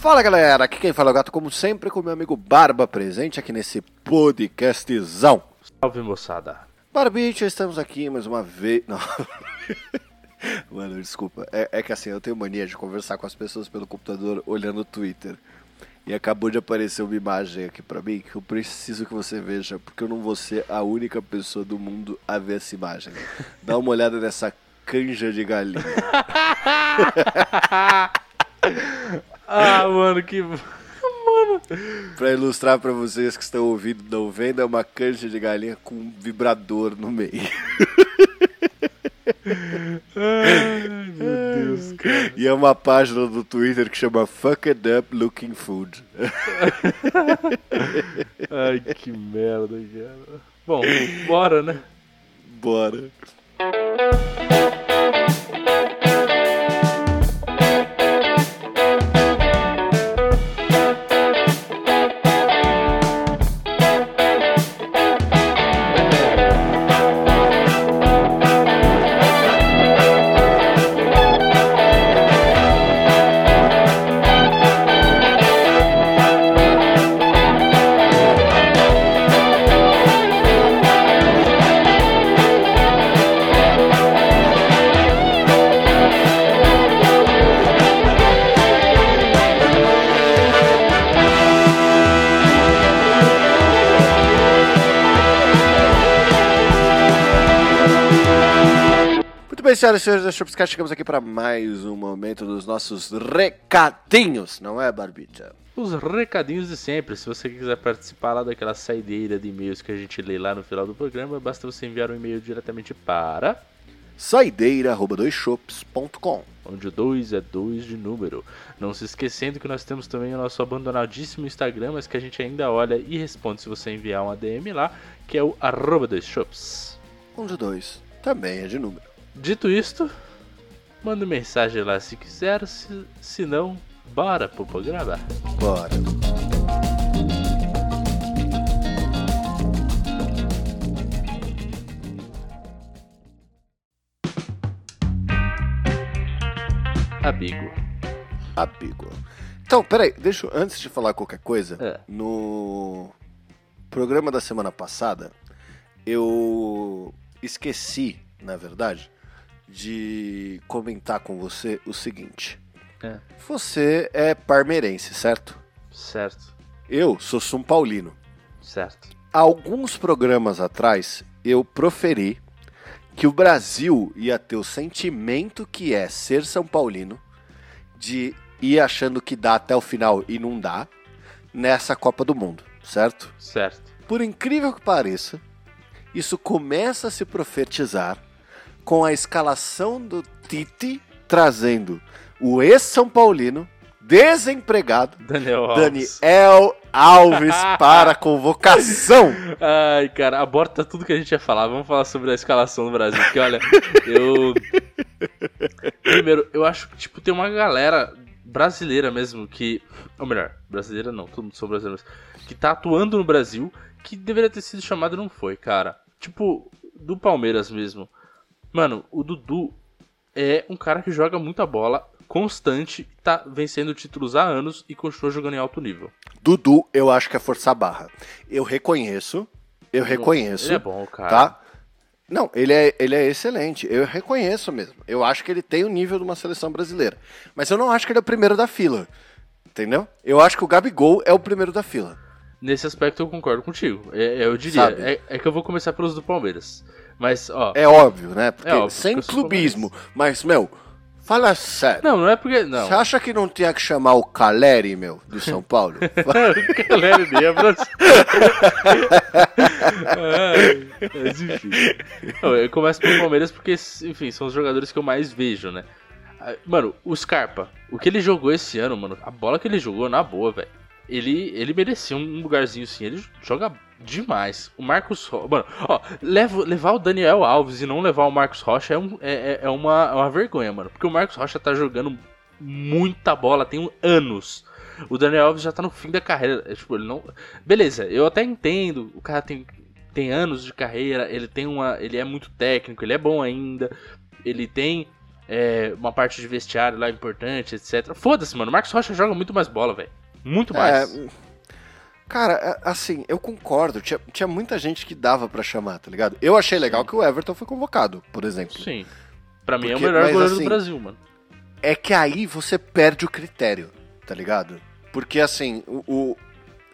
Fala galera, aqui quem fala é o gato, como sempre, com meu amigo Barba presente aqui nesse podcastzão. Salve moçada. Barbite, estamos aqui mais uma vez. Não. Mano, desculpa. É, é que assim, eu tenho mania de conversar com as pessoas pelo computador olhando o Twitter. E acabou de aparecer uma imagem aqui pra mim que eu preciso que você veja, porque eu não vou ser a única pessoa do mundo a ver essa imagem. Dá uma olhada nessa canja de galinha. ah, mano, que. Mano. Pra ilustrar pra vocês que estão ouvindo e não vendo, é uma canja de galinha com um vibrador no meio. Ai, meu Deus, cara. E é uma página do Twitter que chama Fucked Up Looking Food. Ai, que merda, cara. Bom, bora, né? Bora. Senhoras e senhores da Shopscast, chegamos aqui para mais um momento dos nossos recadinhos, não é, Barbita? Os recadinhos de sempre. Se você quiser participar lá daquela saideira de e-mails que a gente lê lá no final do programa, basta você enviar um e-mail diretamente para. Saideira.doisshops.com Onde o 2 é 2 de número. Não se esquecendo que nós temos também o nosso abandonadíssimo Instagram, mas que a gente ainda olha e responde se você enviar um ADM lá, que é o arroba 2shops. Onde o 2 também é de número. Dito isto, manda mensagem lá se quiser, se, se não, bora pro programa. Bora. Amigo. Amigo. Então, peraí, deixa eu, antes de falar qualquer coisa, É. no programa da semana passada, eu esqueci, na verdade, de comentar com você o seguinte. É, Você é parmeirense, certo? certo, Eu sou São Paulino. certo. Alguns programas atrás, eu proferi que o Brasil ia ter o sentimento que é ser São Paulino, de ir achando que dá até o final e não dá, nessa Copa do Mundo, certo? Certo. Por incrível que pareça, isso começa a se profetizar com a escalação do Tite trazendo o ex-São Paulino, desempregado, Daniel Alves. Daniel Alves para a convocação. Ai, cara, aborta tudo que a gente ia falar. Vamos falar sobre a escalação do Brasil. Porque, olha, eu. Primeiro, eu acho que, tipo, tem uma galera brasileira mesmo que. Ou melhor, brasileira não, todo mundo são brasileiros. Que tá atuando no Brasil que deveria ter sido chamado e não foi, cara. Tipo, do Palmeiras mesmo. Mano, o Dudu é um cara que joga muita bola, constante, tá vencendo títulos há anos e continua jogando em alto nível. Dudu, eu acho que é força barra. Eu reconheço, eu reconheço, Ele é bom, cara. tá? Não, ele é, ele é excelente. Eu reconheço mesmo. Eu acho que ele tem o nível de uma seleção brasileira. Mas eu não acho que ele é o primeiro da fila. Entendeu? Eu acho que o Gabigol é o primeiro da fila. Nesse aspecto eu concordo contigo. É, eu diria, é, é que eu vou começar pelos do Palmeiras. Mas, ó. É óbvio, né? Porque É óbvio, sem clubismo. Mas, meu, fala sério. Não, não é porque. Não. Você acha que não tinha que chamar o Caleri, meu, do São Paulo? Nem é brasileiro. Mas enfim. Não, eu começo pelo Palmeiras porque, enfim, são os jogadores que eu mais vejo, né? Ah, Mano, o Scarpa, o que ele jogou esse ano, mano, a bola que ele jogou, na boa, velho. Ele, ele merecia um lugarzinho sim, ele joga demais. O Marcos Rocha. Mano, ó, leva, levar o Daniel Alves e não levar o Marcos Rocha é, um, é, é- é uma, é uma vergonha, mano. Porque o Marcos Rocha tá jogando muita bola, tem anos. O Daniel Alves já tá no fim da carreira. é, Tipo, ele não. Beleza, eu até entendo. O cara tem, tem anos de carreira, ele tem uma. Ele é muito técnico, ele é bom ainda. Ele tem é, uma parte de vestiário lá importante, etc. Foda-se, mano. O Marcos Rocha joga muito mais bola, velho. Muito mais. É, cara, é, assim, eu concordo. Tinha, tinha muita gente que dava para chamar, tá ligado? Eu achei legal que o Everton foi convocado, por exemplo. Sim. Pra mim Porque, é o melhor goleiro assim, do Brasil, mano. É que aí você perde o critério, tá ligado? Porque assim, o, o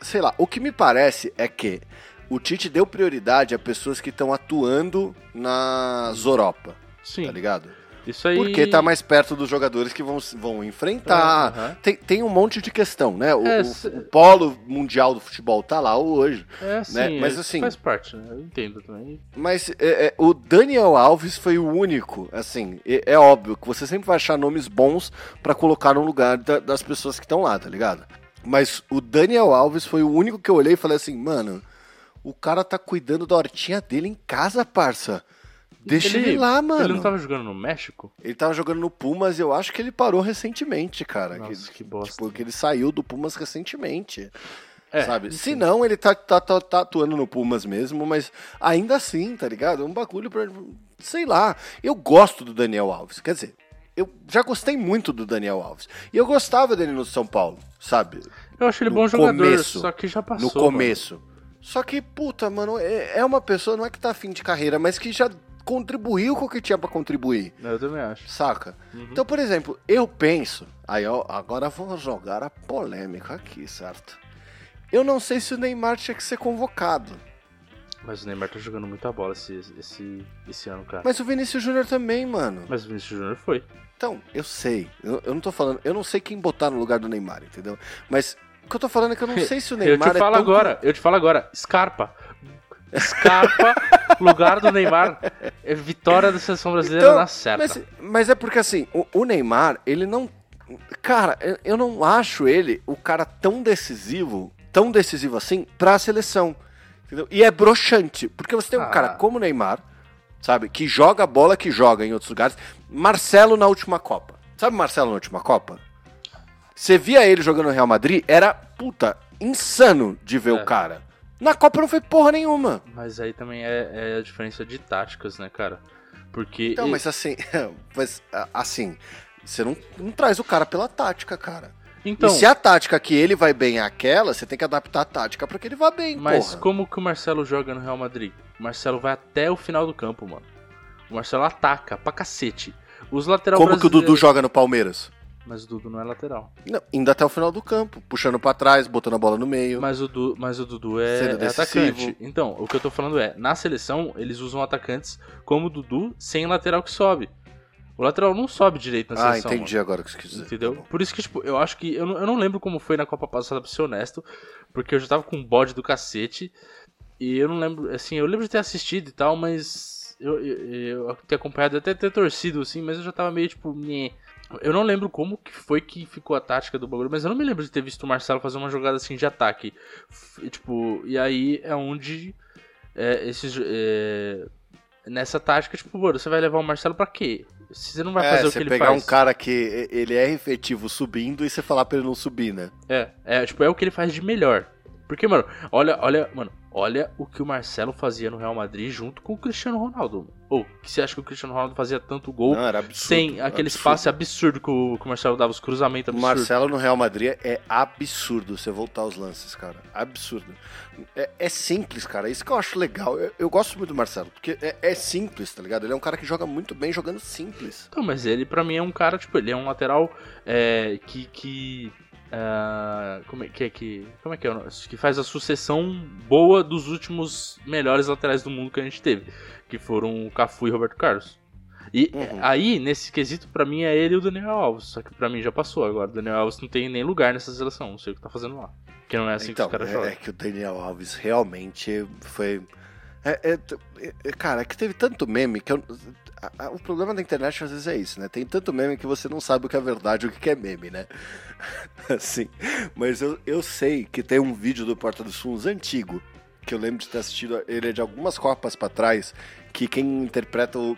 sei lá, o que me parece é que o Tite deu prioridade a pessoas que estão atuando nas Europa. Sim. Tá ligado? Isso aí... Porque tá mais perto dos jogadores que vão, vão enfrentar. Uhum. Tem, tem um monte de questão, né? O, é, o, o, polo mundial do futebol tá lá hoje. É, sim, né? mas assim. Faz parte, né? Eu entendo também. Mas é, é, o Daniel Alves foi o único, assim. É, é óbvio que você sempre vai achar nomes bons para colocar no lugar da, das pessoas que estão lá, tá ligado? Mas o Daniel Alves foi o único que eu olhei e falei assim, mano, o cara tá cuidando da hortinha dele em casa, parça. Deixa ele, ele, lá, mano. Ele não tava jogando no México? Ele tava jogando no Pumas e eu acho que ele parou recentemente, cara. Nossa, que, que bosta. Tipo, que ele saiu do Pumas recentemente. É, sabe? Enfim. Se não, ele tá, tá, tá, tá, atuando no Pumas mesmo, mas ainda assim, tá ligado? É um bagulho pra. Sei lá. Eu gosto do Daniel Alves. Quer dizer, eu já gostei muito do Daniel Alves. E eu gostava dele no São Paulo, sabe? Eu acho ele no bom jogador, começo, só que já passou. No começo. Mano. Só que, puta, mano, é, é uma pessoa, não é que tá afim de carreira, mas que já contribuiu com o que tinha para contribuir. Eu também acho. Saca? Uhum. Então, por exemplo, eu penso. Aí, ó, agora vou jogar a polêmica aqui, certo? Eu não sei se o Neymar tinha que ser convocado. Mas o Neymar tá jogando muita bola esse, esse, esse ano, cara. Mas o Vinícius Júnior também, mano. Mas o Vinícius Júnior foi. Então, eu sei. Eu, eu, não tô falando. Eu não sei quem botar no lugar do Neymar, entendeu? Mas o que eu tô falando é que eu não sei se o Neymar. eu te falo é tão... agora, eu te falo agora. Scarpa. Scarpa, lugar do Neymar. É vitória da seleção brasileira então, na certa. Mas, mas, é porque assim, o, o Neymar, ele não. Cara, eu, eu não acho ele o cara tão decisivo, tão decisivo assim, pra seleção. Entendeu? E é broxante, porque você tem um ah. cara como o Neymar, sabe, que joga a bola que joga em outros lugares. Marcelo na última Copa. Sabe Marcelo na última Copa? Você via ele jogando no Real Madrid, era, puta, insano de ver é. o cara. Na Copa não foi porra nenhuma. Mas aí também é, é a diferença de táticas, né, cara? Porque. Então, mas assim. mas, assim. Você não, não traz o cara pela tática, cara. Então, e se a tática que ele vai bem é aquela, você tem que adaptar a tática para que ele vá bem, Mas porra. como que o Marcelo joga no Real Madrid? O Marcelo vai até o final do campo, mano. O Marcelo ataca pra cacete. Os lateral Como que o Dudu joga no Palmeiras? Mas o Dudu não é lateral. Não, indo até o final do campo, puxando para trás, botando a bola no meio. Mas o, du, mas o Dudu é, é atacante. Então, o que eu tô falando é, na seleção, eles usam atacantes como o Dudu sem lateral que sobe. O lateral não sobe direito na ah, seleção. Ah, entendi mano. agora o que você quis dizer. Entendeu? Tá Por isso que, tipo, eu acho que. Eu não, eu não lembro como foi na Copa passada, pra ser honesto. Porque eu já tava com um bode do cacete. E eu não lembro. Assim, eu lembro de ter assistido e tal, mas. Eu, eu, eu ter acompanhado, até ter torcido, assim, mas eu já tava meio tipo. Nhê. Eu não lembro como que foi que ficou a tática do bagulho, mas eu não me lembro de ter visto o Marcelo fazer uma jogada assim de ataque. E, tipo, e aí é onde é, esses. É, nessa tática, tipo, mano, você vai levar o Marcelo pra quê? Você não vai é, fazer o que ele faz. pegar um cara que ele é efetivo subindo e você falar pra ele não subir, né? É, é, tipo, é o que ele faz de melhor. Porque, mano, olha, olha, mano, olha o que o Marcelo fazia no Real Madrid junto com o Cristiano Ronaldo. Ou, que você acha que o Cristiano Ronaldo fazia tanto gol Não, absurdo, sem aquele absurdo. espaço absurdo que o, que o Marcelo dava, os cruzamentos absurdos. O Marcelo no Real Madrid é absurdo você voltar aos lances, cara. Absurdo. É, é simples, cara. Isso que eu acho legal. Eu, eu gosto muito do Marcelo, porque é, é, simples, tá ligado? Ele é um cara que joga muito bem jogando simples. Não, mas ele, para mim, é um cara, tipo, ele é um lateral é, que. que Uh, como é que é que como é que é que faz a sucessão boa dos últimos melhores laterais do mundo que a gente teve, que foram o Cafu e Roberto Carlos. E uhum. aí, nesse quesito, para mim é ele e o Daniel Alves. Só que para mim já passou agora. O Daniel Alves não tem nem lugar nessa seleção. Não sei o que tá fazendo lá. Que não é assim então, que os caras é, jogam. É que o Daniel Alves realmente foi. É, é, é, cara, é que teve tanto meme que eu, a, a, o problema da internet às vezes é isso, né? Tem tanto meme que você não sabe o que é verdade e o que é meme, né? assim. Mas eu, eu sei que tem um vídeo do Porta dos Fundos antigo, que eu lembro de ter assistido ele é de algumas copas para trás, que quem interpreta o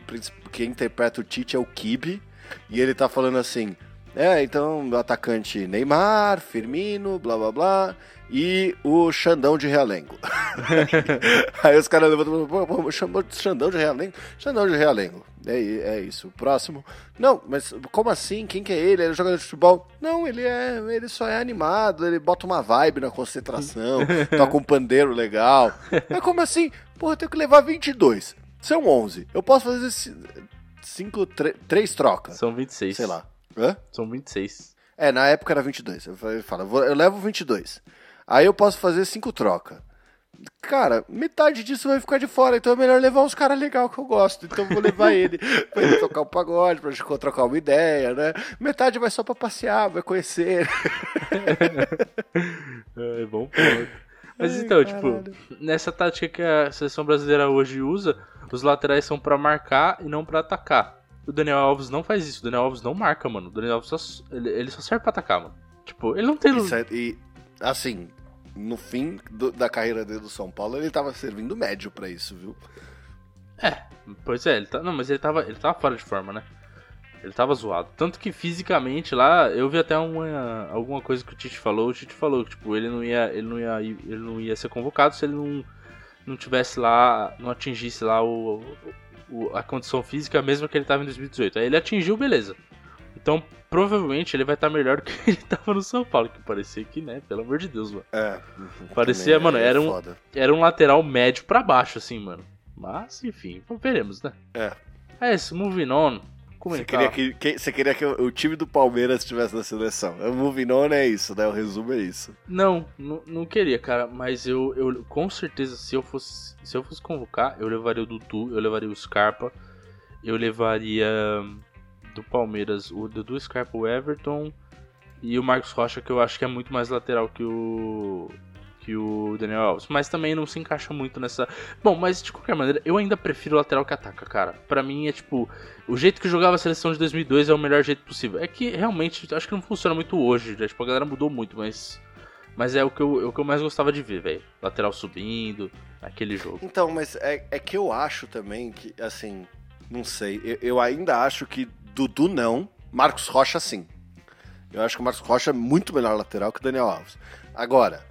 quem interpreta o Tite é o Kibe, e ele tá falando assim: "É, então atacante Neymar, Firmino, blá blá blá, e o Xandão de Realengo". Aí os caras levantam, pô, chamou de Xandão de Realengo? Xandão de Realengo. É, é isso. O próximo. Não, mas como assim? Quem que é ele? Ele é jogador de futebol? Não, ele é. Ele só é animado, ele bota uma vibe na concentração, toca um pandeiro legal. Mas como assim? Porra, eu tenho que levar 22. São 11. Eu posso fazer 5, 3 trocas. São 26. Sei lá. Hã? São 26. É, na época era 22. Eu falo, eu levo 22. Aí eu posso fazer 5 trocas. Cara, metade disso vai ficar de fora, então é melhor levar uns caras legais que eu gosto. Então eu vou levar ele pra ele tocar um pagode, pra gente trocar uma ideia, né? Metade vai só pra passear, vai conhecer. é bom ponto. Mas Ai, então, tipo, caralho. tipo, nessa tática que a seleção brasileira hoje usa, os laterais são para marcar e não para atacar. O Daniel Alves não faz isso, o Daniel Alves não marca, mano. O Daniel Alves só, ele, ele só serve pra atacar, mano. Tipo, ele não tem. Isso é, e, assim, no fim do, da carreira dele do São Paulo, ele tava servindo médio para isso, viu? É, pois é, ele tá, não, mas ele tava, ele tava fora de forma, né? Ele tava zoado. Tanto que fisicamente lá, eu vi até uma, alguma coisa que o Tite falou. O Tite falou que tipo, ele não ia, ele não ia, ele não ia ser convocado se ele não, não tivesse lá, não atingisse lá o, o a condição física mesmo que ele tava em 2018. Aí ele atingiu, beleza. Então, provavelmente ele vai estar tá melhor do que ele tava no São Paulo, que parecia que, né, pelo amor de Deus, mano. É. Parecia, mano, era um, era um lateral médio para baixo, assim, mano. Mas, enfim, veremos, né? É. É isso, moving on. Você queria, que, que, você queria que o, time do Palmeiras estivesse na seleção. O moving on é isso, né? O resumo é isso. Não, não, queria, cara. Mas eu, eu, com certeza, se eu fosse, se eu fosse convocar, eu levaria o Dudu, eu levaria o Scarpa, eu levaria do Palmeiras o Dudu Scarpa, o Everton e o Marcos Rocha, que eu acho que é muito mais lateral que o que o Daniel Alves, mas também não se encaixa muito nessa. Bom, mas de qualquer maneira, eu ainda prefiro o lateral que ataca, cara. Para mim é tipo, o jeito que jogava a seleção de 2002 é o melhor jeito possível. É que realmente acho que não funciona muito hoje, né? tipo, a galera mudou muito, mas mas é o que eu, é o que eu mais gostava de ver, velho. Lateral subindo, aquele jogo. Então, mas é, é que eu acho também que, assim, não sei, eu, eu ainda acho que Dudu não, Marcos Rocha sim. Eu acho que o Marcos Rocha é muito melhor lateral que o Daniel Alves. Agora,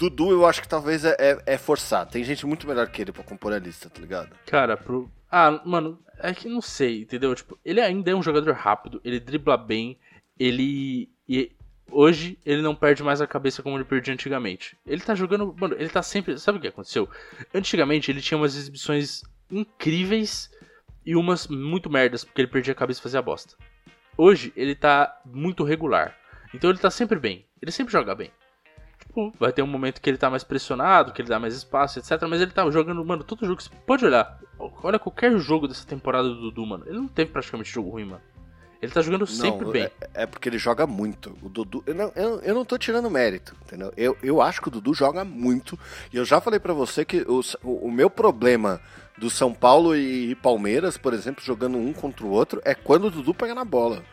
Dudu eu acho que talvez é, é, é forçado. Tem gente muito melhor que ele pra compor a lista, tá ligado? Cara, pro. Ah, mano, é que não sei, entendeu? Tipo, ele ainda é um jogador rápido, ele dribla bem, ele. E hoje ele não perde mais a cabeça como ele perdia antigamente. Ele tá jogando. Mano, ele tá sempre. Sabe o que aconteceu? Antigamente ele tinha umas exibições incríveis e umas muito merdas, porque ele perdia a cabeça e fazia bosta. Hoje ele tá muito regular. Então ele tá sempre bem. Ele sempre joga bem. Tipo, vai ter um momento que ele tá mais pressionado, que ele dá mais espaço, etc. Mas ele tá jogando, mano, todo jogo. Você pode olhar. Olha qualquer jogo dessa temporada do Dudu, mano. Ele não teve praticamente jogo ruim, mano. Ele tá jogando sempre não, bem. É, é, porque ele joga muito. O Dudu. Eu não, eu, eu, não tô tirando mérito, entendeu? Eu, eu acho que o Dudu joga muito. E eu já falei para você que o, o, o, meu problema do São Paulo e, e Palmeiras, por exemplo, jogando um contra o outro, é quando o Dudu pega na bola.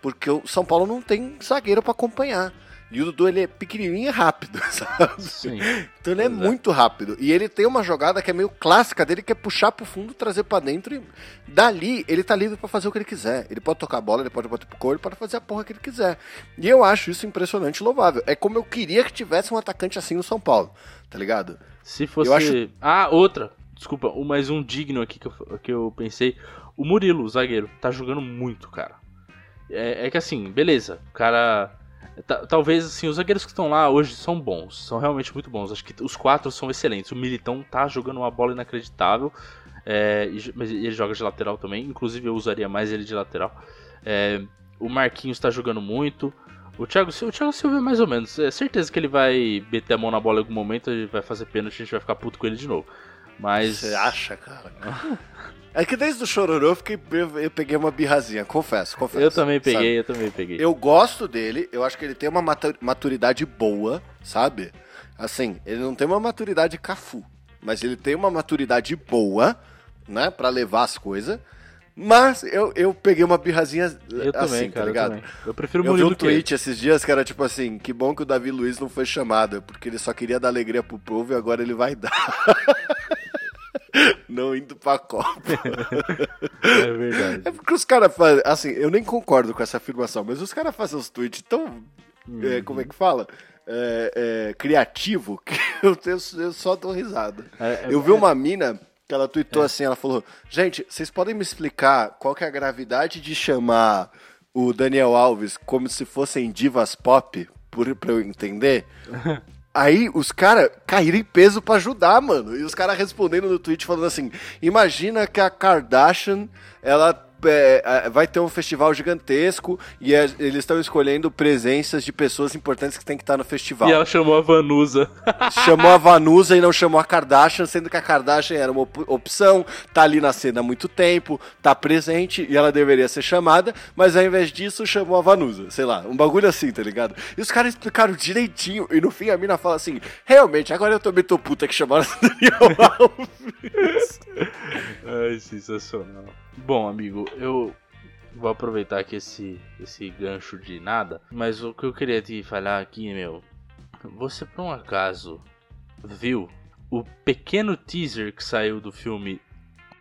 Porque o São Paulo não tem zagueiro para acompanhar. E o Dudu ele é pequenininho e rápido, sabe? Sim. Então ele é, é muito rápido. E ele tem uma jogada que é meio clássica dele, que é puxar pro fundo, trazer para dentro e dali ele tá livre para fazer o que ele quiser. Ele pode tocar a bola, ele pode bater pro cor, ele pode fazer a porra que ele quiser. E eu acho isso impressionante e louvável. É como eu queria que tivesse um atacante assim no São Paulo, tá ligado? Se fosse. Acho... Ah, outra. Desculpa, mais um digno aqui que eu, que eu pensei. O Murilo, o zagueiro, tá jogando muito, cara. É, é que assim, beleza, o cara Talvez assim, os zagueiros que estão lá hoje são bons, são realmente muito bons. Acho que os quatro são excelentes. O Militão tá jogando uma bola inacreditável, é, mas ele joga de lateral também. Inclusive eu usaria mais ele de lateral. É, o Marquinhos está jogando muito. O Thiago, o Thiago Silva é mais ou menos. É certeza que ele vai meter a mão na bola em algum momento, ele vai fazer pênalti, a gente vai ficar puto com ele de novo. Mas. Você acha, cara? É que desde o Chororô eu, fiquei, eu, peguei uma birrazinha, confesso, confesso. Eu também peguei, sabe? eu também peguei. Eu gosto dele, eu acho que ele tem uma maturidade boa, sabe? Assim, ele não tem uma maturidade cafu, mas ele tem uma maturidade boa, né, para levar as coisas. Mas eu, eu peguei uma birrazinha eu assim, também, tá cara, tá ligado? Eu, eu prefiro o Eu vi um tweet esses dias que era tipo assim, que bom que o Davi Luiz não foi chamado, porque ele só queria dar alegria pro povo e agora ele vai dar. Não indo pra Copa. É verdade. É porque os caras fazem. Assim, eu nem concordo com essa afirmação, mas os caras fazem uns tweets tão. Uhum. É, como é que fala? É, é, criativo que eu, tenho, eu só dou risada. É, é, eu vi uma mina Que ela tweetou assim, ela falou: Gente, vocês podem me explicar qual que é a gravidade de chamar o Daniel Alves como se fossem divas pop, por, pra eu entender? Aí os caras caíram em peso pra ajudar, mano. E os caras respondendo no tweet falando assim: Imagina que a Kardashian, ela é, é, vai ter um festival gigantesco e é- eles estão escolhendo presenças de pessoas importantes que tem que estar no festival. E ela chamou a Vanusa. Chamou a Vanusa e não chamou a Kardashian, sendo que a Kardashian era uma op- opção, tá ali na cena há muito tempo, tá presente e ela deveria ser chamada, mas ao invés disso chamou a Vanusa, sei lá, um bagulho assim, tá ligado? E os caras explicaram direitinho e no fim a mina fala assim: realmente, agora eu também tô puta que chamaram Daniel Alves. Ai, sensacional. Bom, amigo, eu vou aproveitar aqui esse, esse gancho de nada, mas o que eu queria te falar aqui, meu, você por um acaso viu o pequeno teaser que saiu do filme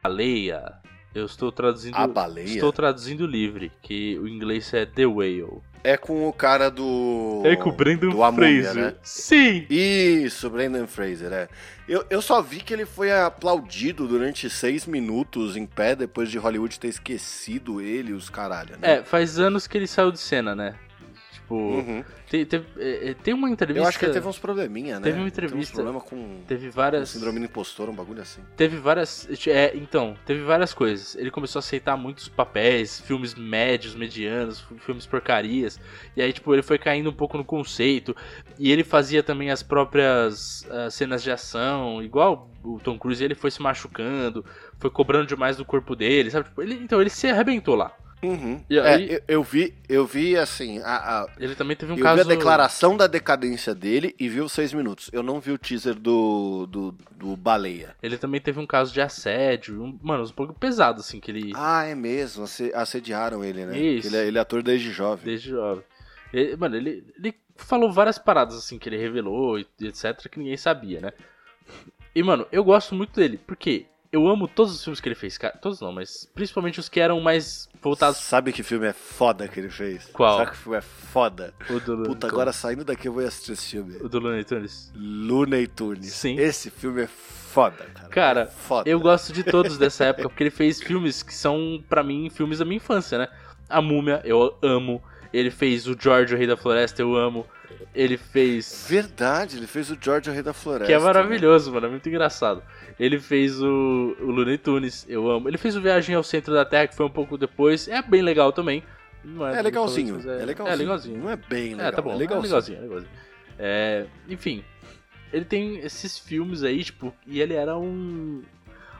Baleia? Eu estou traduzindo. A Baleia? Estou traduzindo livre, que o inglês é The Whale. É com o cara do. É com o Brandon do Fraser. né? Sim! Isso, Brandon Fraser, é. Eu, eu só vi que ele foi aplaudido durante seis minutos em pé depois de Hollywood ter esquecido ele e os caralho, né? É, faz anos que ele saiu de cena, né? Tipo, Uhum. tem, teve- é, é, tem uma entrevista. Eu acho que ele teve uns probleminha, né? Teve uma entrevista. Teve problema com, Teve com várias. síndrome do impostor, um bagulho assim. Teve várias. É, então, teve várias coisas. Ele começou a aceitar muitos papéis, filmes médios, medianos, filmes porcarias. E aí, tipo, ele foi caindo um pouco no conceito. E ele fazia também as próprias ah, cenas de ação, igual o Tom Cruise, ele foi se machucando, foi cobrando demais do corpo dele, sabe? Tipo, ele, então, ele se arrebentou lá. Uhum. E É, aí- eu, eu vi, eu vi assim, a, a- Ele também teve um eu caso. vi a declaração da decadência dele e vi os seis minutos. Eu não vi o teaser do, do, do Baleia. Ele também teve um caso de assédio, um, mano, um pouco pesado, assim, que ele. Ah, é mesmo, asse- assediaram ele, né? Isso. Ele, é- ele é ator desde jovem. Desde jovem. Ele- mano, ele, ele falou várias paradas assim que ele revelou e etc que ninguém sabia, né? E, mano, eu gosto muito dele, porque eu amo todos os filmes que ele fez, cara. Todos não, mas principalmente os que eram mais voltados Sabe que filme é foda que ele fez? Qual? Sabe que filme é foda? pro do Looney Puta, agora saindo daqui eu vou assistir esse filme. O do Looney Tunes. Looney Tunes. Sim. Esse filme é foda, cara. Cara, É foda. Eu gosto de todos dessa época, porque ele fez filmes que são, pra mim, filmes da minha infância, né? A Múmia, eu amo. Ele fez o George, o Rei da Floresta, eu amo. Ele fez. Verdade, ele fez o George o Rei da Floresta. Que é maravilhoso, mano. É muito engraçado. Ele fez o, o Looney Tunes, eu amo. Ele fez o Viagem ao Centro da Terra, que foi um pouco depois. É bem legal também. É dos legalzinho. favoritos, É legalzinho. É legalzinho. Não é bem legal. É, tá bom. É É legalzinho. legalzinho, é legalzinho. É, enfim, ele tem esses filmes aí, tipo, e ele era um.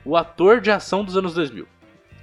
O ator de ação dos anos 2000.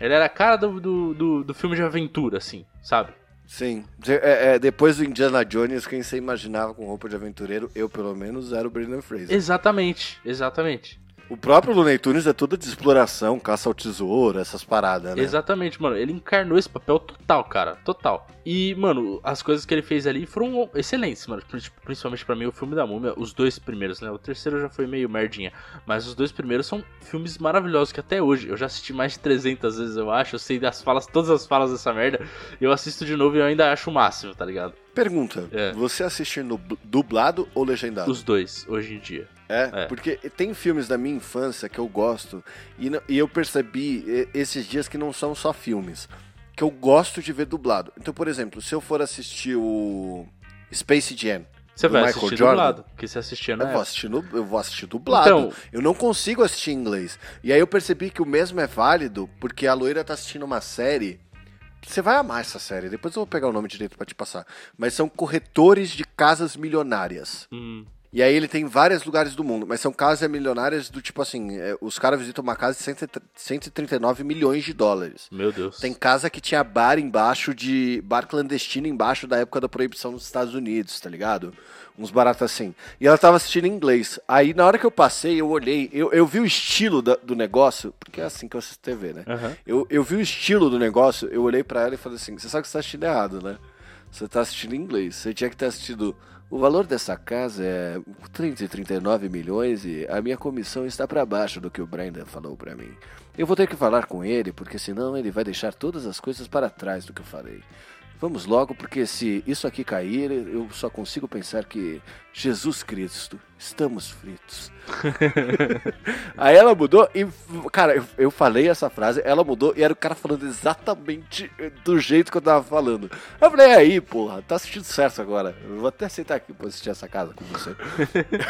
Ele era a cara do, do, do, do filme de aventura, assim, sabe? Sim. É, é, depois do Indiana Jones, quem você imaginava com roupa de aventureiro, eu pelo menos, era o Brendan Fraser. Exatamente, exatamente. O próprio Looney Tunes é tudo de exploração, caça ao tesouro, essas paradas, né? Exatamente, mano. Ele encarnou esse papel total, cara. Total. E, mano, as coisas que ele fez ali foram excelentes, mano. Pri- Principalmente pra mim, o filme da Múmia, os dois primeiros, né? O terceiro já foi meio merdinha. Mas os dois primeiros são filmes maravilhosos que até hoje, eu já assisti mais de 300 vezes, eu acho. Eu sei das falas, todas as falas dessa merda. Eu assisto de novo e eu ainda acho o máximo, tá ligado? Pergunta: É. você assiste no bu- dublado ou legendado? Os dois, hoje em dia. É, É. porque tem filmes da minha infância que eu gosto e, não- e eu percebi esses dias que não são só filmes, que eu gosto de ver dublado. Então, por exemplo, se eu for assistir o Space Jam, Você vai Michael assistir Jordan? dublado, porque você assistia na eu vou, época. assistir no, eu vou assistir dublado. Então- eu não consigo assistir em inglês. E aí eu percebi que o mesmo é válido porque a loira tá assistindo uma série. Você vai amar essa série, depois eu vou pegar o nome direito pra te passar. Mas são corretores de casas milionárias. Hum, E aí ele tem em vários lugares do mundo, mas são casas milionárias do tipo assim, é, os caras visitam uma casa de 100 139 milhões de dólares. meu Deus. Tem casa que tinha bar embaixo de. bar clandestino embaixo da época da proibição nos Estados Unidos, tá ligado? Uns baratos assim. E ela tava assistindo em inglês. Aí na hora que eu passei, eu olhei, eu, eu vi o estilo da- do negócio, porque é assim que eu assisto TV, né? Aham. Eu, eu vi o estilo do negócio, eu olhei pra ela e falei assim: você sabe que você tá assistindo errado, né? Você tá assistindo em inglês. Você tinha que ter assistido. O valor dessa casa é 339 milhões e a minha comissão está para baixo do que o Brandon falou pra mim. Eu vou ter que falar com ele, porque senão ele vai deixar todas as coisas para trás do que eu falei. Vamos logo, porque se isso aqui cair, eu só consigo pensar que Jesus Cristo, estamos fritos. Aí ela mudou e, cara, eu, eu, falei essa frase, ela mudou e era o cara falando exatamente do jeito que eu tava falando. Eu falei, aí, porra, tá assistindo certo agora. Eu vou até aceitar aqui pra assistir essa casa com você.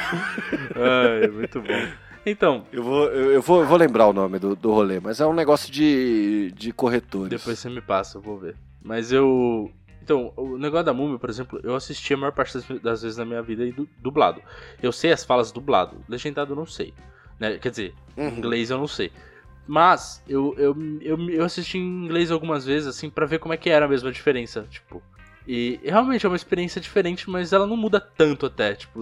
Ai, muito bom. Então. Eu vou, eu, eu vou, eu vou lembrar o nome do, do rolê, mas é um negócio de, de corretores. Depois você me passa, eu vou ver. Mas eu. Então, o negócio da múmia, por exemplo, eu assisti a maior parte das, vezes na minha vida dublado. Eu sei as falas dublado, legendado eu não sei. Né? Quer dizer, uhum. inglês eu não sei. Mas eu, eu, eu, eu assisti em inglês algumas vezes, assim, para ver como é que era mesmo a diferença. Tipo, e realmente é uma experiência diferente, mas ela não muda tanto até. Tipo,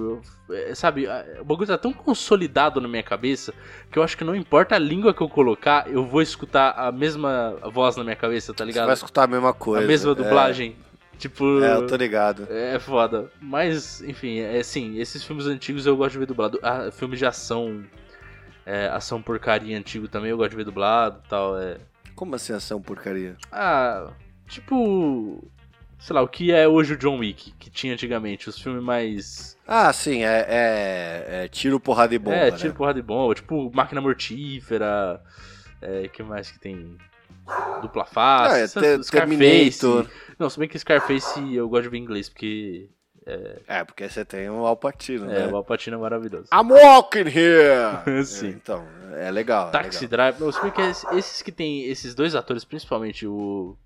eu, é, sabe, o bagulho tá tão consolidado na minha cabeça que eu acho que não importa a língua que eu colocar, eu vou escutar a mesma voz na minha cabeça, tá ligado? Você vai escutar a mesma coisa. A mesma dublagem. É. Tipo. É, eu tô ligado. É foda. Mas, enfim, é assim, esses filmes antigos eu gosto de ver dublado. Ah, filmes de ação. É, ação porcaria antigo também eu gosto de ver dublado e tal. É... Como assim ação porcaria? Ah, tipo sei lá, o que é hoje o John Wick, que tinha antigamente, os filmes mais. Ah, sim, é, é, é tiro, porrada e bomba. É, tiro, né? porrada e bomba, tipo máquina mortífera. É, que mais que tem? Dupla face, ah, é, Scarface. Não, se bem que Scarface eu gosto de ver em inglês, porque. É, é porque você tem o Alpatino, é, né? o Alpatino é maravilhoso. I'm walking here! Sim. É, então, é legal. Taxi é legal. Drive. Não, se bem que esses que tem esses dois atores, principalmente o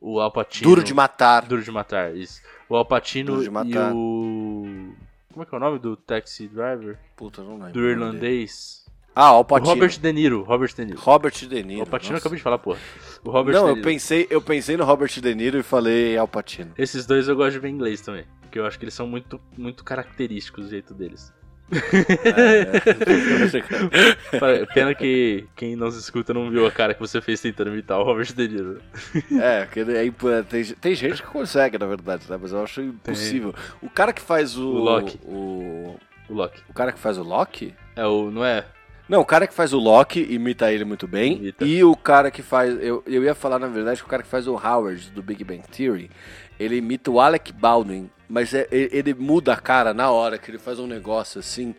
o Alpatino. Duro de matar. Duro de matar, isso. O Alpatino e o. Como é que é o nome do taxi driver? Puta, não lembro. Do irlandês. Ah, Alpatino. Robert De Niro. Robert De Niro. Robert De Niro. O Alpatino eu acabei de falar, porra. O Robert não, eu pensei, eu pensei no Robert De Niro e falei Alpatino. Esses dois eu gosto de ver em inglês também. Porque eu acho que eles são muito, muito característicos do jeito deles. É, Pena que quem nos escuta não viu a cara que você fez tentando imitar o Robert De Niro. É, que é, tem, tem gente que consegue, na verdade, né? Mas eu acho impossível. Tem. O cara que faz o. O Loki. O, o Loki. O cara que faz o Loki? É o. Não é? Não, o cara que faz o Loki imita ele muito bem. Imita. E o cara que faz. Eu, eu ia falar, na verdade, que o cara que faz o Howard do Big Bang Theory, ele imita o Alec Baldwin mas é, ele muda a cara na hora que ele faz um negócio assim.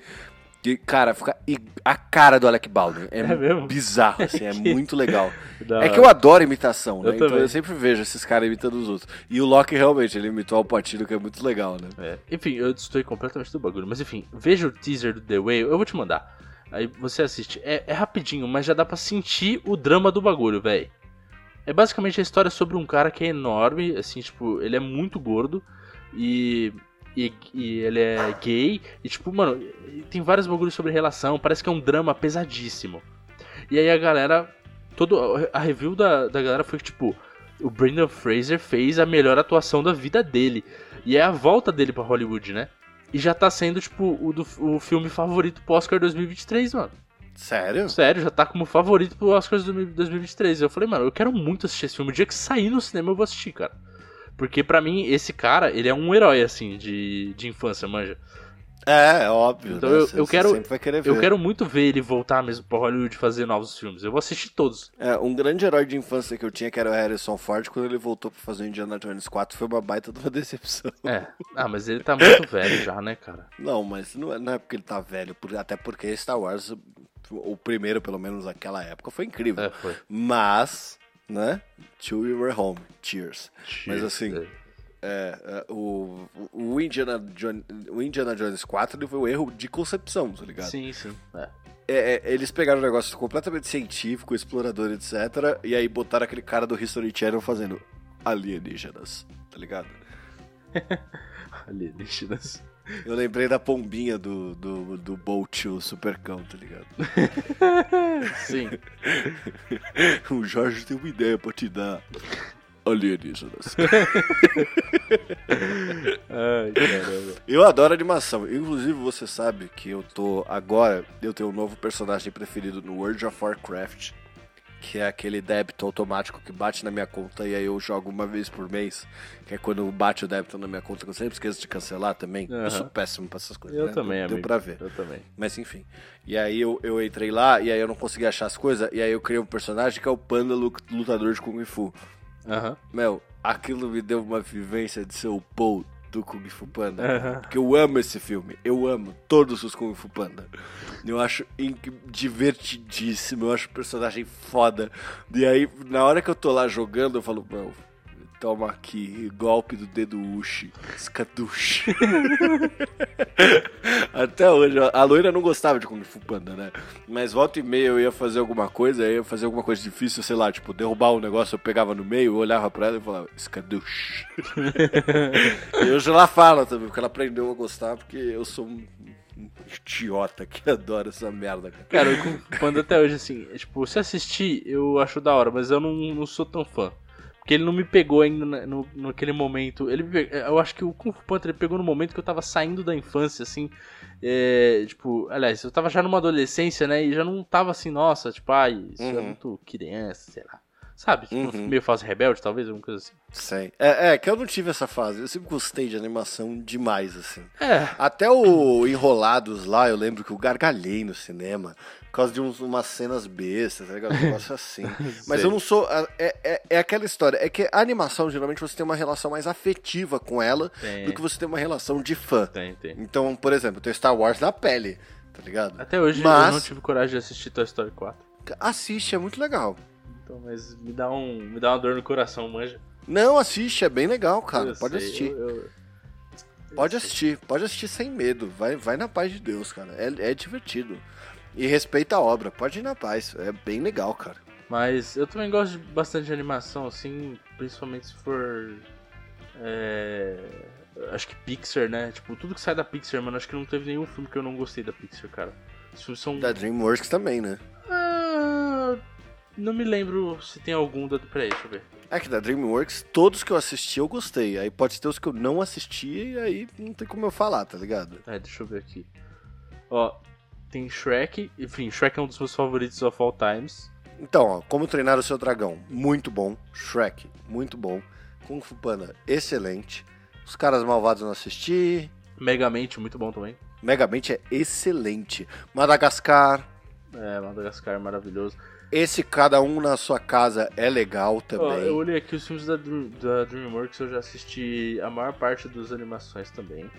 Que, cara, fica a cara do Alec Baldwin. É, é bizarro, assim, é muito legal. é que eu adoro imitação, né? Eu então também. eu sempre vejo esses caras imitando os outros. E o Loki realmente, ele imitou o Patino, que é muito legal, né? É. Enfim, eu estou completamente do bagulho. Mas enfim, veja o teaser do The Way, eu vou te mandar. Aí você assiste. É, é rapidinho, mas já dá pra sentir o drama do bagulho, velho. É basicamente a história sobre um cara que é enorme, assim, tipo, ele é muito gordo. E, e, e, ele é gay. E tipo, mano, tem vários bagulhos sobre relação. Parece que é um drama pesadíssimo. E aí a galera. Todo, a review da, da galera foi que, tipo, o Brandon Fraser fez a melhor atuação da vida dele. E é a volta dele pra Hollywood, né? E já tá sendo, tipo, o, do, o filme favorito pro Oscar 2023, mano. Sério? Sério, já tá como favorito pro Oscar 2023. Eu falei, mano, eu quero muito assistir esse filme. O dia que sair no cinema eu vou assistir, cara. Porque para mim, esse cara, ele é um herói, assim, de, de infância, manja. É, é óbvio. Então né? eu, eu quero, eu quero muito ver ele voltar mesmo pra Hollywood fazer novos filmes. Eu vou assistir todos. É, um grande herói de infância que eu tinha, que era o Harrison Ford, quando ele voltou pra fazer o Indiana Jones 4, foi uma baita de uma decepção. É, ah, mas ele tá muito velho já, né, cara? Não, mas não é, não é porque ele tá velho, até porque Star Wars, o primeiro, pelo menos naquela época, foi incrível. É, foi. Mas né? Till We Were Home. Cheers. Cheers Mas assim, é, é, o, o, Indiana Jones, o Indiana Jones 4 ele foi um erro de concepção, tá ligado? Sim, sim. É. É, é, eles pegaram um negócio completamente científico, explorador, etc. E aí botaram aquele cara do History Channel fazendo alienígenas, tá ligado? alienígenas. Eu lembrei da pombinha do, do, do Bolt, o supercão, tá ligado? Sim. o Jorge tem uma ideia pra te dar. Alienígenas. Ai, caramba. Eu adoro animação. Inclusive, você sabe que eu tô. Agora, eu tenho um novo personagem preferido no World of Warcraft que é aquele débito automático que bate na minha conta e aí eu jogo uma vez por mês, que é quando bate o débito na minha conta, que eu sempre esqueço de cancelar também. Uhum. Eu sou péssimo pra essas coisas. Eu né? também, Deu amigo. pra ver. Eu também. Mas enfim. E aí eu, eu entrei lá e aí eu não consegui achar as coisas, e aí eu criei um personagem que é o panda lutador de Kung Fu. Aham. Meu, aquilo me deu uma vivência de ser o Paul do Kung Fu Panda. Aham. Porque eu amo esse filme. Eu amo todos os Kung Fu Panda. Eu acho divertidíssimo. Eu acho o personagem foda. E aí, na hora que eu tô lá jogando, eu falo, meu, toma aqui, golpe do dedo Uchi. Skadushi. Até hoje, a loira não gostava de Kung Fu Panda, né? Mas volta e meia eu ia fazer alguma coisa, aí eu ia fazer alguma coisa difícil, sei lá, tipo, derrubar um negócio, eu pegava no meio, eu olhava pra ela e falava, Skadush. e hoje ela fala também, porque ela aprendeu a gostar, porque eu sou um idiota que adora essa merda, cara. Cara, o Kung Fu Panda até hoje, assim, é, tipo, se assistir, eu acho da hora, mas eu não, não sou tão fã. Porque ele não me pegou ainda na- no, naquele momento. Ele, pe- eu acho que o Kung Fu Panda ele pegou no momento que eu tava saindo da infância, assim. é, tipo, aliás, eu tava já numa adolescência, né? E já não tava assim, nossa, tipo, ai, isso é Uhum. muito criança, sei lá. Sabe? Tipo, Uhum. meio fase rebelde, talvez, alguma coisa assim. Sei. É, é, que eu não tive essa fase. Eu sempre gostei de animação demais, assim. É, Até o Enrolados lá, eu lembro que eu gargalhei no cinema por causa de uns, umas cenas bestas, tá ligado? Um negócio assim. Mas eu não sou. É, é, é aquela história. É que a animação, geralmente, você tem uma relação mais afetiva com ela Tem. do que você tem uma relação de fã. tem, tem. Então, por exemplo, eu tenho Star Wars na pele, tá ligado? Até hoje Mas- eu não tive coragem de assistir Toy Story 4. Assiste, é muito legal. Então, mas me dá, um, me dá uma dor no coração, manja. Não, assiste, é bem legal, cara. Eu Pode sei, assistir. eu- eu- Pode assistir, pode assistir sem medo. Vai, vai na paz de Deus, cara. É, é divertido. E respeita a obra, pode ir na paz. É bem legal, cara. Mas eu também gosto bastante de animação, assim, principalmente se for. É, acho que Pixar, né? Tipo, tudo que sai da Pixar, mano, acho que não teve nenhum filme que eu não gostei da Pixar, cara. Os filmes são. Da DreamWorks também, né? Ah, não me lembro se tem algum da. Peraí, deixa eu ver. É que da DreamWorks, todos que eu assisti eu gostei. Aí pode ter os que eu não assisti e aí não tem como eu falar, tá ligado? É, deixa eu ver aqui. Ó, tem Shrek. Enfim, Shrek é um dos meus favoritos of all times. Então, ó, Como Treinar o Seu Dragão, muito bom. Shrek, muito bom. Kung Fu Panda, excelente. Os Caras Malvados não assisti. Megamente, muito bom também. Megamente é excelente. Madagascar, É, Madagascar maravilhoso. esse Cada Um na Sua Casa é legal Ó, também. eu olhei aqui os filmes da, da DreamWorks, eu já assisti a maior parte das animações também.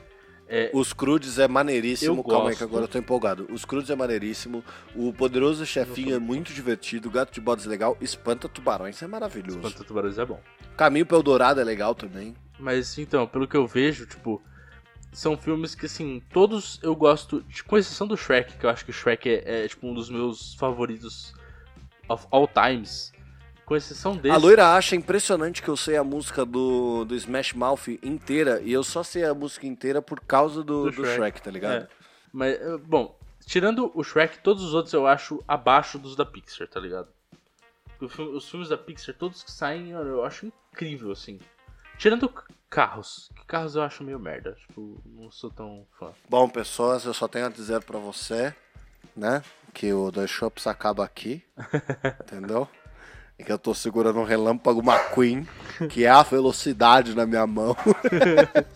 É, Os Crudes é maneiríssimo. Eu Calma aí gosto. que agora eu tô empolgado. Os Crudes é maneiríssimo. O Poderoso Chefinho é muito divertido. O Gato de Botas é legal. Espanta Tubarões é maravilhoso. Espanta Tubarões é bom. Caminho para Eldorado é legal também. Mas então, pelo que eu vejo, tipo, são filmes que assim, todos eu gosto, de- com exceção do Shrek, que eu acho que o Shrek é, é, tipo um dos meus favoritos of all times. Com exceção desse. A loira acha impressionante que eu sei a música do, do Smash Mouth inteira. E eu só sei a música inteira por causa do, Do do Shrek. Shrek, tá ligado? É. Mas, eh, bom, tirando o Shrek, todos os outros eu acho abaixo dos da Pixar, tá ligado? Os filmes da Pixar, todos que saem, eu acho incrível, assim. Tirando carros, que carros eu acho meio merda, tipo, não sou tão fã. Bom, pessoas, eu só tenho a dizer pra você, né? Que o Dois Shops acaba aqui. entendeu? E que eu tô segurando um relâmpago McQueen, que é a velocidade na minha mão.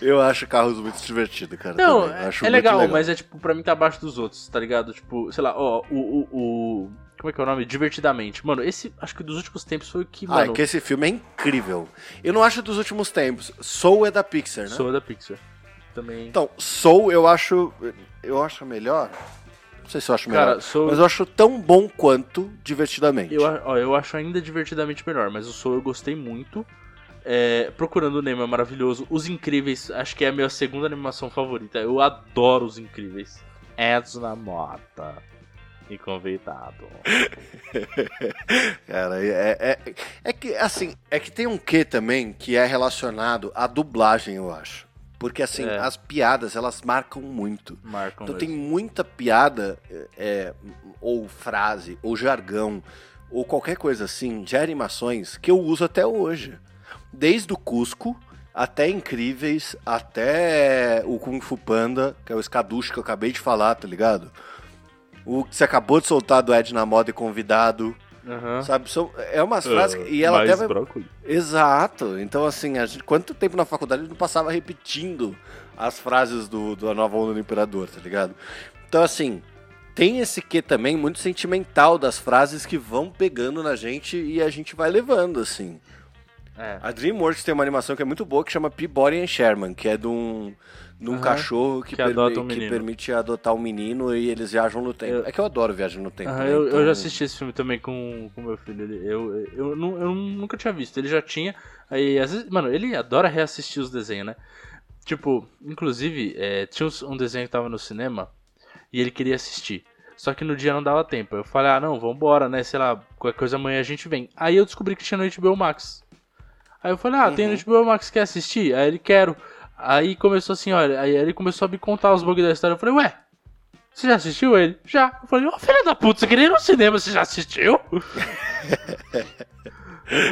eu acho carros muito divertido, cara. Não, é, é muito legal, mas é tipo, pra mim tá abaixo dos outros, tá ligado? Tipo, sei lá, ó, o, o, o- Como é que é o nome? Divertidamente. Mano, esse, acho que dos últimos tempos foi o que, Ah, mano, é que esse filme é incrível. Eu não acho dos últimos tempos. Soul é da Pixar, né? sou da Pixar. Também. Então, Soul eu acho. Eu acho melhor. Não sei se eu acho melhor. Cara, Soul- Mas eu acho tão bom quanto divertidamente. Eu, ó, eu acho ainda divertidamente melhor, mas o Soul eu gostei muito. É, Procurando o Nemo é maravilhoso. Os Incríveis, acho que é a minha segunda animação favorita. Eu adoro os Incríveis. Edson na mota. E convidado. Cara, é, é, é que, assim, é que tem um quê também que é relacionado à dublagem, eu acho. Porque, assim, É. as piadas, elas marcam muito. Marcam Então mesmo. tem muita piada, é, ou frase, ou jargão, ou qualquer coisa assim, de animações que eu uso até hoje. Desde o Cusco até Incríveis, até o Kung Fu Panda, que é o Skadush que eu acabei de falar, tá ligado? O que você acabou de soltar do Ed na moda e convidado, Aham. sabe? São, é umas frases. que- e ela Mais até vai, brócolis. Exato. Então, assim, a gente, quanto tempo na faculdade a gente não passava repetindo as frases do, do A Nova Onda do Imperador, tá ligado? Então, assim, tem esse quê também muito sentimental das frases que vão pegando na gente e a gente vai levando, assim. É. A DreamWorks tem uma animação que é muito boa que chama Peabody and Sherman, que é de um, de um Aham. cachorro que, Que permi- um que permite adotar um menino e eles viajam no tempo. Eu- É que eu adoro viagem no tempo. Aham, né? eu, eu Então- já assisti esse filme também com o meu filho. Eu, eu, nu- eu nunca tinha visto, ele já tinha. Aí, às vezes, mano, ele adora reassistir os desenhos, né? Tipo, inclusive, é, tinha um desenho que tava no cinema e ele queria assistir. Só que no dia não dava tempo. Eu falei, ah, não, vambora, né? Sei lá, qualquer coisa amanhã a gente vem. Aí eu descobri que tinha no HBO Max. Aí eu falei, ah, tem no Uhum. HBO Max, quer assistir? Aí ele, quero. Aí começou assim, olha, aí ele começou a me contar os bugs da história. Eu falei, ué, você já assistiu ele? Já. Eu falei, ô filho da puta, você queria ir no cinema, você já assistiu?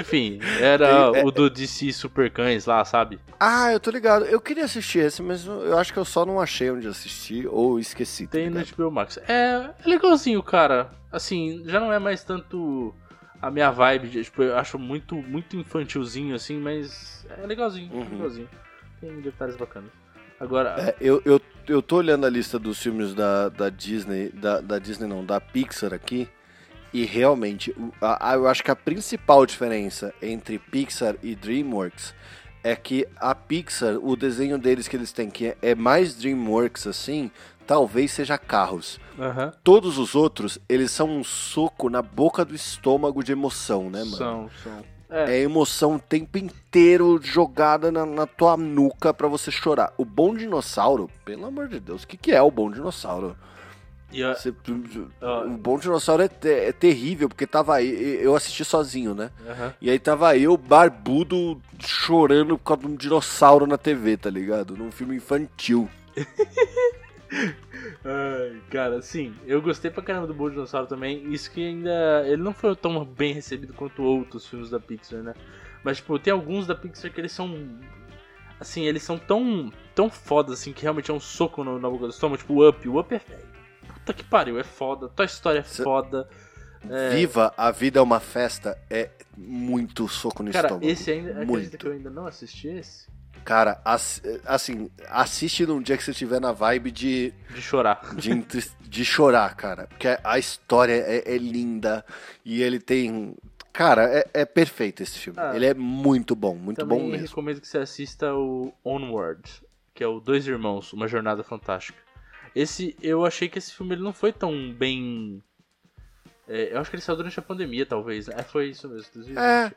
Enfim, era É, o do DC Super Cães lá, sabe? Ah, eu tô ligado. Eu queria assistir esse, mas eu acho que eu só não achei onde assistir ou esqueci. tá Tem no ligado? HBO Max. É, é legalzinho, cara. Assim, já não é mais tanto a minha vibe. de- tipo, eu acho muito, muito infantilzinho, assim, mas é legalzinho, Uhum. legalzinho. Tem detalhes bacanas. Agora, É, eu, eu, eu tô olhando a lista dos filmes da, da Disney, da, da Disney não, da Pixar aqui, e realmente, a- a- eu acho que a principal diferença entre Pixar e DreamWorks é que a Pixar, o desenho deles que eles têm, que é, mais DreamWorks assim, talvez seja carros. aham, Todos os outros, eles são um soco na boca do estômago de emoção, né, mano? são, são. É, É emoção o tempo inteiro jogada na, na tua nuca pra você chorar. O Bom Dinossauro, pelo amor de Deus, o que, que é o Bom Dinossauro? A- Você- Ah. o Bom Dinossauro é, te- é terrível, porque tava aí, eu assisti sozinho, né? aham. E aí tava eu, barbudo, chorando por causa de um dinossauro na TV, tá ligado? Num filme infantil. Ai, cara, sim, eu gostei pra caramba do Bom Dinossauro também. Isso que ainda. Ele não foi tão bem recebido quanto outros filmes da Pixar, né? Mas, tipo, tem alguns da Pixar que eles são. Assim, eles são tão. tão foda, assim, que realmente é um soco no- na boca do estômago. Tipo, o Up. O Up é. Puta que pariu, é foda. Tua história é foda. É. Viva, a vida é uma festa, é muito soco no Cara, estômago. esse ainda. Muito. que eu ainda não assisti esse? Cara, ass- assim, assiste num dia que você estiver na vibe de, De chorar. de, de chorar, cara. Porque a história é, é linda e ele tem. Cara, é, é perfeito esse filme. Ah. ele é muito bom, muito bom mesmo. recomendo que você assista o Onward, que é o Dois Irmãos, Uma Jornada Fantástica. Esse, eu achei que esse filme ele não foi tão bem... é, eu acho que ele saiu durante a pandemia, talvez. né? É, foi isso mesmo, 2020. É,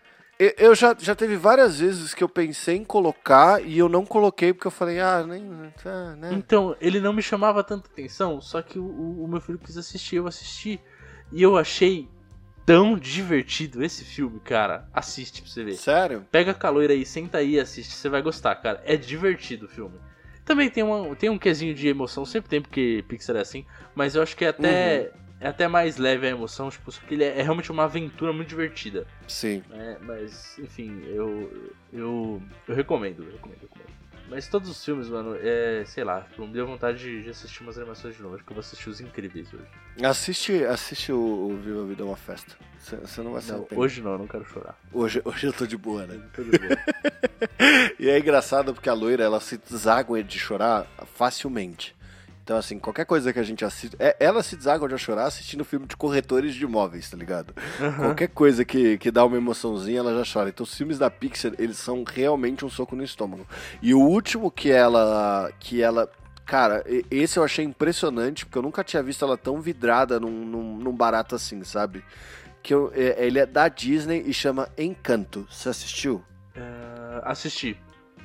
eu- já, já teve várias vezes que eu pensei em colocar e eu não coloquei porque eu falei, ah, nem. ah, né? Então, ele não me chamava tanta atenção, só que o, o- o meu filho quis assistir, eu assisti. E eu achei tão divertido esse filme, cara. Assiste pra você ver. Sério? Pega a caloira aí, senta aí e assiste, você vai gostar, cara. É divertido o filme. Também tem, uma, tem um quesinho de emoção, sempre tem, porque Pixar é assim, mas eu acho que é até, é até mais leve a emoção, tipo, só que ele é, é realmente uma aventura muito divertida. Sim. né? Mas, enfim, eu, eu, eu recomendo, eu recomendo, eu recomendo. Mas todos os filmes, mano, é, sei lá, tipo, me deu vontade de, de assistir umas animações de novo, acho que eu vou assistir os incríveis hoje. Assiste, assiste o, o Viva a Vida é uma festa. Você- não vai se Não, hoje não, eu não quero chorar. hoje, hoje eu tô de boa, né? Tô de boa. E é engraçado porque a loira, ela se deságua de chorar facilmente. Então, assim, qualquer coisa que a gente assiste. é- Ela se deságua de chorar assistindo filme de corretores de imóveis, tá ligado? Qualquer coisa que, que dá uma emoçãozinha, ela já chora. Então, os filmes da Pixar, eles são realmente um soco no estômago. E o último que ela. que ela. Cara, esse eu achei impressionante, porque eu nunca tinha visto ela tão vidrada num, num, num barato assim, sabe? Que eu- é- ele é da Disney e chama Encanto. Você assistiu? É, assisti.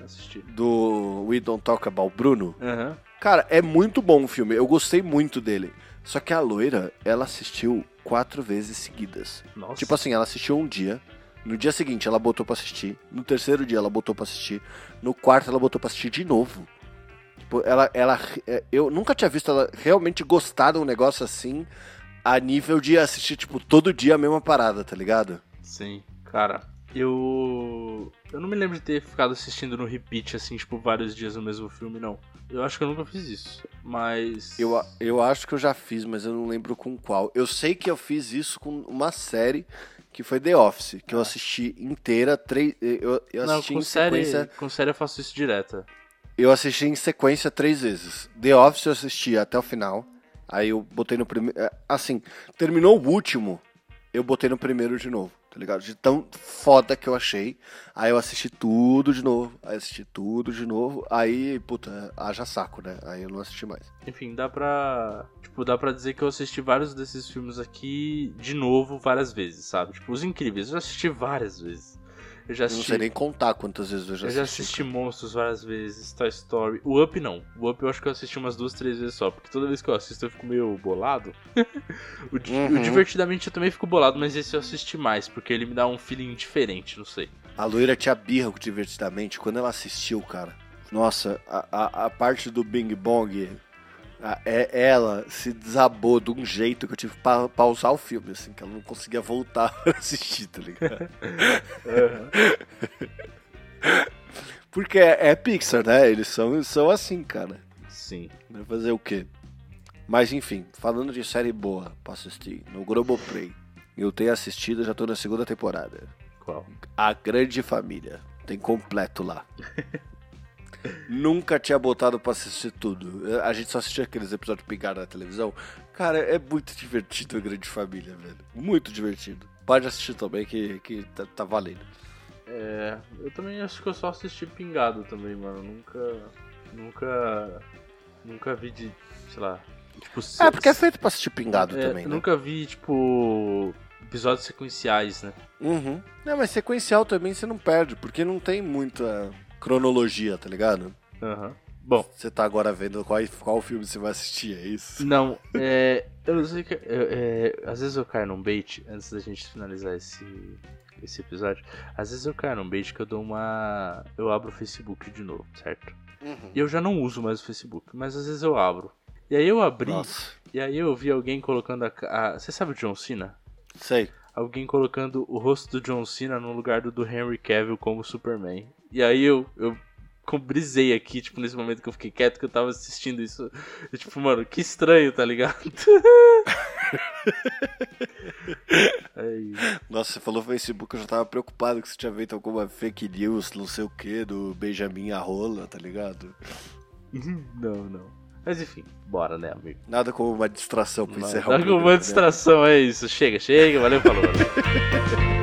Assisti. Do We Don't Talk About Bruno? Aham. Cara, é muito bom o filme. Eu gostei muito dele. Só que a loira, ela assistiu quatro vezes seguidas. Nossa. Tipo assim, ela assistiu um dia. No dia seguinte, ela botou pra assistir. No terceiro dia, ela botou pra assistir. No quarto, ela botou pra assistir de novo. Tipo, ela, ela. é, Eu nunca tinha visto ela realmente gostar de um negócio assim. A nível de assistir, tipo, todo dia a mesma parada, tá ligado? Sim, cara, eu. Eu não me lembro de ter ficado assistindo no repeat, assim, tipo, vários dias no mesmo filme, não. Eu acho que eu nunca fiz isso. Mas. Eu, eu acho que eu já fiz, mas eu não lembro com qual. Eu sei que eu fiz isso com uma série que foi The Office, que eu assisti inteira, três, eu, eu Não, assisti com em série, sequência. com série eu faço isso direta. Eu assisti em sequência três vezes. The Office eu assisti até o final. Aí eu botei no primeiro. Assim, terminou o último, eu botei no primeiro de novo, tá ligado? De tão foda que eu achei. Aí eu assisti tudo de novo, aí assisti tudo de novo. Aí, puta, haja saco, né? Aí eu não assisti mais. Enfim, dá pra. Tipo, dá pra dizer que eu assisti vários desses filmes aqui de novo várias vezes, sabe? Tipo, os incríveis, eu assisti várias vezes. Eu já assisti... não sei nem contar quantas vezes eu já assisti. Eu já assisti Monstros várias vezes, Toy Story. O Up não. O Up eu acho que eu assisti umas duas, três vezes só. Porque toda vez que eu assisto eu fico meio bolado. o, uhum. o, Divertidamente eu também fico bolado, mas esse eu assisti mais. Porque ele me dá um feeling diferente, não sei. A loira tinha birra com Divertidamente. Quando ela assistiu, cara. Nossa, a, a, a parte do Bing Bong é, ela se desabou de um jeito que eu tive que pa pausar o filme, assim, que ela não conseguia voltar pra assistir, tá ligado? Porque é, é, Pixar, né? Eles são, são assim, cara. Sim. Vai fazer o quê? Mas enfim, falando de série boa pra assistir, no Globoplay, eu tenho assistido, já tô na segunda temporada. Qual? A Grande Família. Tem completo lá. Nunca tinha botado pra assistir tudo. A gente só assistia aqueles episódios pingados na televisão. Cara, é muito divertido a Grande Família, velho. Muito divertido. Pode assistir também, que, que tá, tá valendo. É, eu também acho que eu só assisti pingado também, mano. Nunca. Nunca. Nunca vi de. sei lá. Tipo, é, porque é feito pra assistir pingado é, também, né? Nunca vi, tipo. Episódios sequenciais, né? Uhum. Não, mas sequencial também você não perde, porque não tem muita cronologia, tá ligado? Aham. Uhum. Bom. Você tá agora vendo qual, qual filme você vai assistir, é isso? Não, é. Eu não sei que. É, às vezes eu caio num bait, antes da gente finalizar esse, esse episódio. Às vezes eu caio num bait que eu dou uma. Eu abro o Facebook de novo, certo? Uhum. E eu já não uso mais o Facebook, mas às vezes eu abro. E aí eu abri. Nossa. E aí eu vi alguém colocando a. a... Você sabe o John Cena? Sei. Alguém colocando o rosto do John Cena no lugar do, do Henry Cavill como Superman. E aí eu, eu brisei aqui, tipo, nesse momento que eu fiquei quieto, que eu tava assistindo isso. Eu, tipo, mano, que estranho, tá ligado? aí. Nossa, você falou Facebook, eu já tava preocupado que você tinha feito alguma fake news, não sei o que, do Benjamin Arrola, tá ligado? Não, não. Mas enfim, bora, né, amigo? Nada como uma distração pra encerrar Nada como uma né? distração, é isso. Chega, chega, valeu, falou.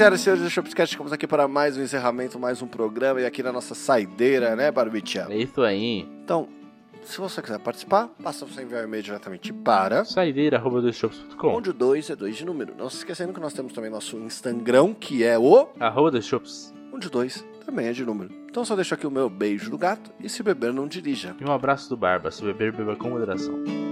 senhoras e senhores do Shopscast, estamos aqui para mais um encerramento, mais um programa e aqui na nossa saideira, né, Barbicha? É isso aí. Então, se você quiser participar, basta você enviar um e-mail diretamente para saideira.com onde o 2 é 2 de número. Não se esquecendo que nós temos também nosso Instagram, que é o arroba dos shops. Onde o 2 também é de número. Então só deixo aqui o meu beijo do gato e se beber não dirija. E um abraço do Barba, se beber beba com moderação.